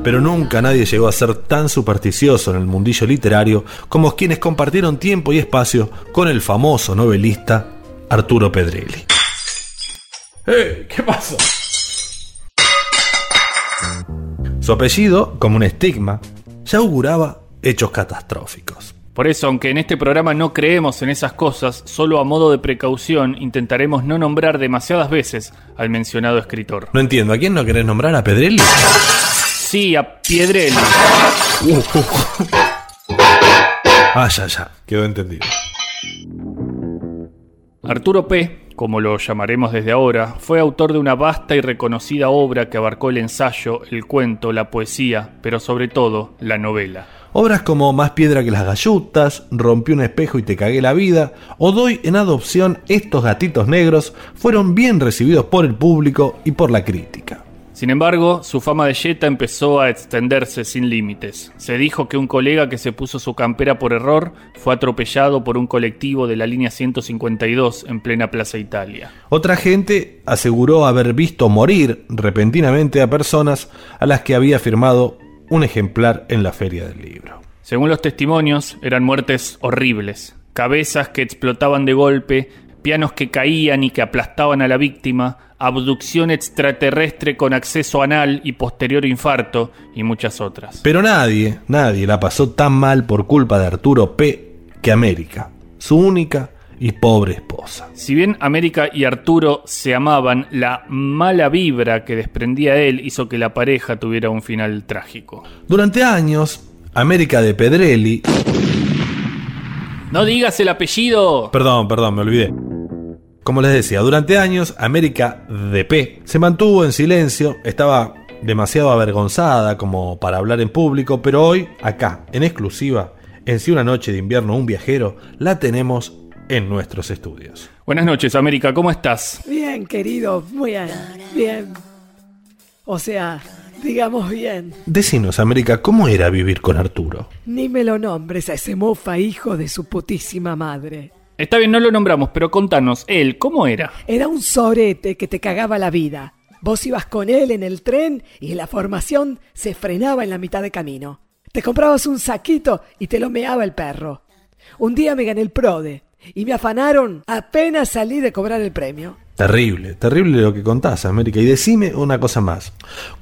Pero nunca nadie llegó a ser tan supersticioso en el mundillo literario como quienes compartieron tiempo y espacio con el famoso novelista Arturo Pedrelli. ¡Eh! ¿Qué pasó? Su apellido, como un estigma, ya auguraba hechos catastróficos. Por eso, aunque en este programa no creemos en esas cosas, solo a modo de precaución intentaremos no nombrar demasiadas veces al mencionado escritor. No entiendo, ¿a quién no querés nombrar? ¿A Pedrelli? Sí, a Piedrelli. Ah, ya, ya, quedó entendido. Arturo P., como lo llamaremos desde ahora, fue autor de una vasta y reconocida obra que abarcó el ensayo, el cuento, la poesía, pero sobre todo la novela. Obras como Más piedra que las gallutas, Rompí un espejo y te cagué la vida, o Doy en adopción estos gatitos negros, fueron bien recibidos por el público y por la crítica. Sin embargo, su fama de Jetta empezó a extenderse sin límites. Se dijo que un colega que se puso su campera por error fue atropellado por un colectivo de la línea 152 en plena Plaza Italia. Otra gente aseguró haber visto morir repentinamente a personas a las que había firmado un ejemplar en la feria del libro. Según los testimonios, eran muertes horribles. Cabezas que explotaban de golpe, pianos que caían y que aplastaban a la víctima, abducción extraterrestre con acceso anal y posterior infarto, y muchas otras. Pero nadie, nadie la pasó tan mal por culpa de Arturo P. que América, su única y pobre esposa. Si bien América y Arturo se amaban, la mala vibra que desprendía él hizo que la pareja tuviera un final trágico. Durante años, América de Pedrelli... No digas el apellido. Perdón, perdón, me olvidé. Como les decía, durante años América de P se mantuvo en silencio, estaba demasiado avergonzada como para hablar en público, pero hoy, acá, en exclusiva, en Si una noche de invierno un viajero, la tenemos en nuestros estudios. Buenas noches, América, ¿cómo estás? Bien, querido, muy bien. Bien. O sea, digamos bien. Decinos, América, ¿cómo era vivir con Arturo? Ni me lo nombres a ese mofa hijo de su putísima madre. Está bien, no lo nombramos, pero contanos, él, ¿cómo era? Era un sorete que te cagaba la vida. Vos ibas con él en el tren y la formación se frenaba en la mitad de camino. Te comprabas un saquito y te lo meaba el perro. Un día me gané el PRODE y me afanaron apenas salí de cobrar el premio. Terrible, terrible lo que contás, América. Y decime una cosa más.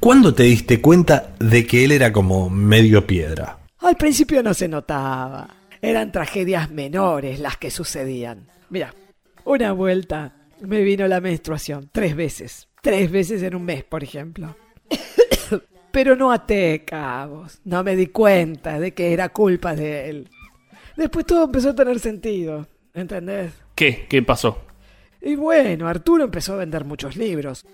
¿Cuándo te diste cuenta de que él era como medio piedra? Al principio no se notaba. Eran tragedias menores las que sucedían. Mira, una vuelta me vino la menstruación tres veces. Tres veces en un mes, por ejemplo. *coughs* Pero no até cabos. No me di cuenta de que era culpa de él. Después todo empezó a tener sentido. ¿Entendés? ¿Qué? ¿Qué pasó? Y bueno, Arturo empezó a vender muchos libros.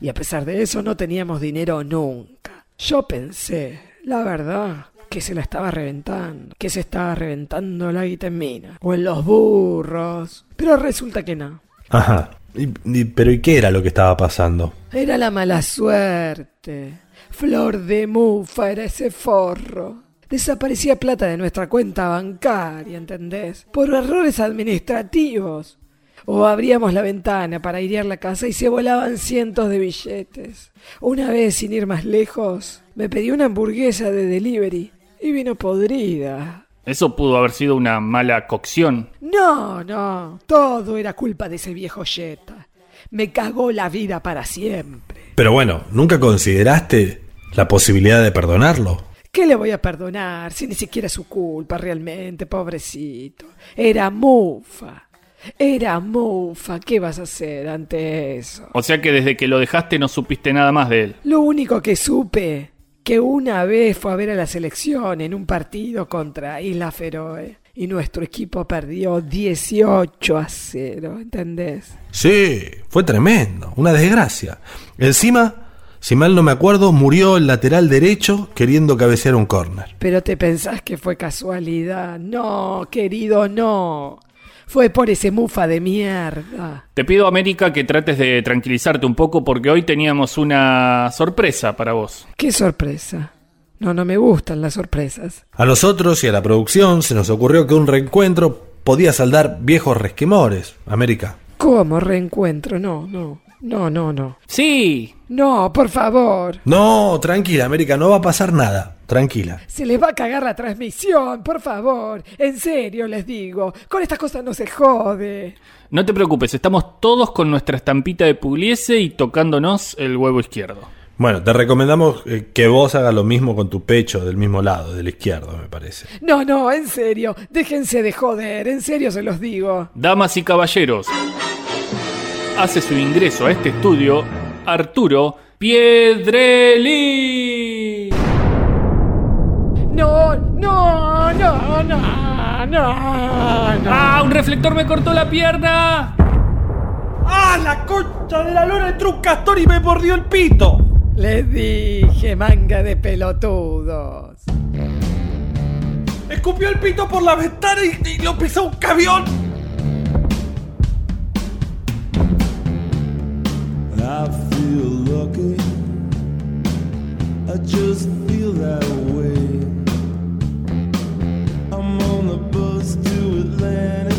Y a pesar de eso no teníamos dinero nunca. Yo pensé, la verdad, que se la estaba reventando. Que se estaba reventando la guita en mina. O en los burros. Pero resulta que no. Ajá. Y- y- pero ¿y qué era lo que estaba pasando? Era la mala suerte. Flor de mufa era ese forro. Desaparecía plata de nuestra cuenta bancaria, ¿entendés? Por errores administrativos. O abríamos la ventana para airear la casa y se volaban cientos de billetes. Una vez, sin ir más lejos, me pedí una hamburguesa de delivery y vino podrida. Eso pudo haber sido una mala cocción. No, no, todo era culpa de ese viejo Jetta. Me cagó la vida para siempre. Pero bueno, ¿nunca consideraste la posibilidad de perdonarlo? ¿Qué le voy a perdonar si ni siquiera es su culpa realmente, pobrecito? Era mufa. Era mufa. ¿Qué vas a hacer ante eso? O sea que desde que lo dejaste no supiste nada más de él. Lo único que supe, que una vez fue a ver a la selección en un partido contra Isla Feroe y nuestro equipo perdió 18 a 0, ¿entendés? Sí, fue tremendo, una desgracia. Encima, si mal no me acuerdo, murió el lateral derecho queriendo cabecear un córner. Pero te pensás que fue casualidad. No, querido, no. Fue por ese mufa de mierda. Te pido, América, que trates de tranquilizarte un poco porque hoy teníamos una sorpresa para vos. ¿Qué sorpresa? No, no me gustan las sorpresas. A nosotros y a la producción se nos ocurrió que un reencuentro podía saldar viejos resquemores, América. ¿Cómo reencuentro? No, no. No, no, no. Sí. No, por favor. No, tranquila, América, no va a pasar nada. Tranquila. Se les va a cagar la transmisión, por favor. En serio les digo. Con estas cosas no se jode. No te preocupes, estamos todos con nuestra estampita de Pugliese y tocándonos el huevo izquierdo. Bueno, te recomendamos eh, que vos hagas lo mismo con tu pecho del mismo lado, del izquierdo, me parece. No, no, en serio. Déjense de joder. En serio se los digo. Damas y caballeros, hace su ingreso a este estudio Arturo Piedrelli. No, no, no, no, no, no. ¡Ah! ¡Un reflector me cortó la pierna! ¡Ah, la concha de la lora entró un castor y me mordió el pito! Les dije, manga de pelotudos. Escupió el pito por la ventana y, y lo pisó un camión. I feel lucky. I just feel that way. I'm on the bus to Atlantic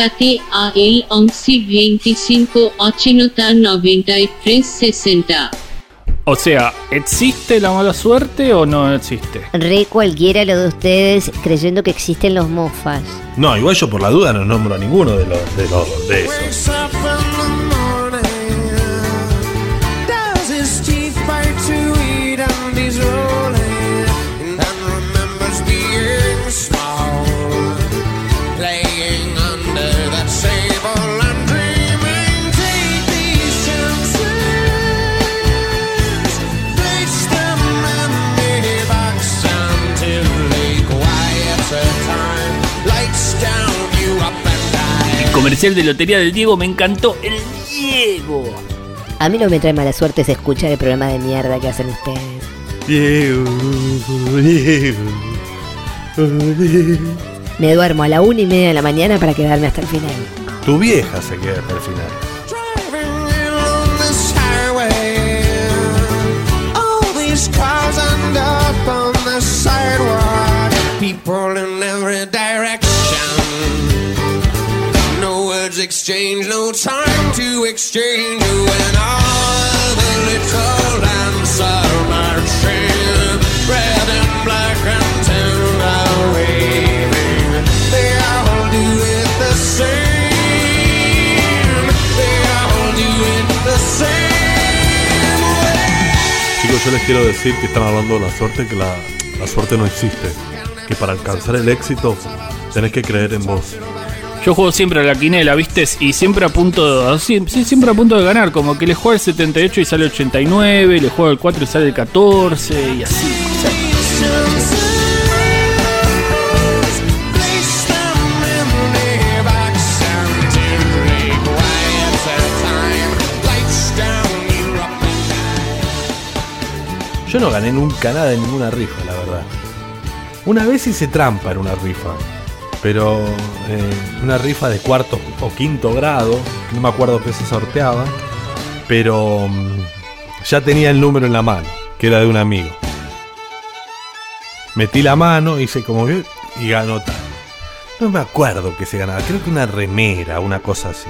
Comunicate a el 11 25 80 93 60. O sea, ¿existe la mala suerte o no existe? Re cualquiera lo de ustedes creyendo que existen los mofas. No, igual yo por la duda no nombro a ninguno de los de, los, de esos. Comercial de Lotería del Diego me encantó. El Diego. A mí lo que me trae mala suerte es escuchar el programa de mierda que hacen ustedes. Diego, Diego, Diego. Me duermo a la una y media de la mañana para quedarme hasta el final. Tu vieja se queda hasta el final. Exchanged, no time to exchange. When all the little lamps are marching, red and black and are waving. They all do it the same. They all do it the same. Chicos, yo les quiero decir que están hablando de la suerte, que la, la suerte no existe. Que para alcanzar el éxito tenés que creer en vos. Yo juego siempre a la quinela, ¿viste? Y siempre a punto, sí, siempre a punto de ganar. Como que le juego el 78 y sale 89, le juego el 4 y sale el 14 y así. Yo no gané nunca nada en ninguna rifa, la verdad. Una vez hice trampa en una rifa, pero eh, una rifa de cuarto o quinto grado, no me acuerdo qué se sorteaba, pero mm, ya tenía el número en la mano, que era de un amigo. Metí la mano, hice como y ganó tal. No me acuerdo que se ganaba, creo que una remera, una cosa así.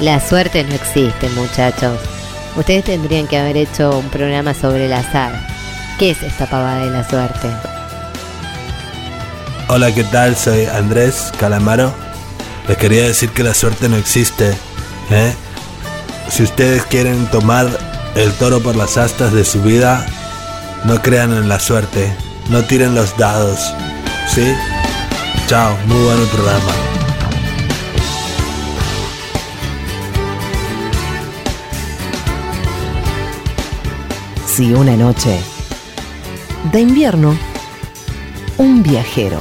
La suerte no existe, muchachos. Ustedes tendrían que haber hecho un programa sobre el azar. ¿Qué es esta pavada de la suerte? Hola, ¿qué tal? Soy Andrés Calamaro. Les quería decir que la suerte no existe. ¿eh? Si ustedes quieren tomar el toro por las astas de su vida, no crean en la suerte. No tiren los dados. ¿Sí? Chao, muy bueno el programa. Si una noche de invierno, un viajero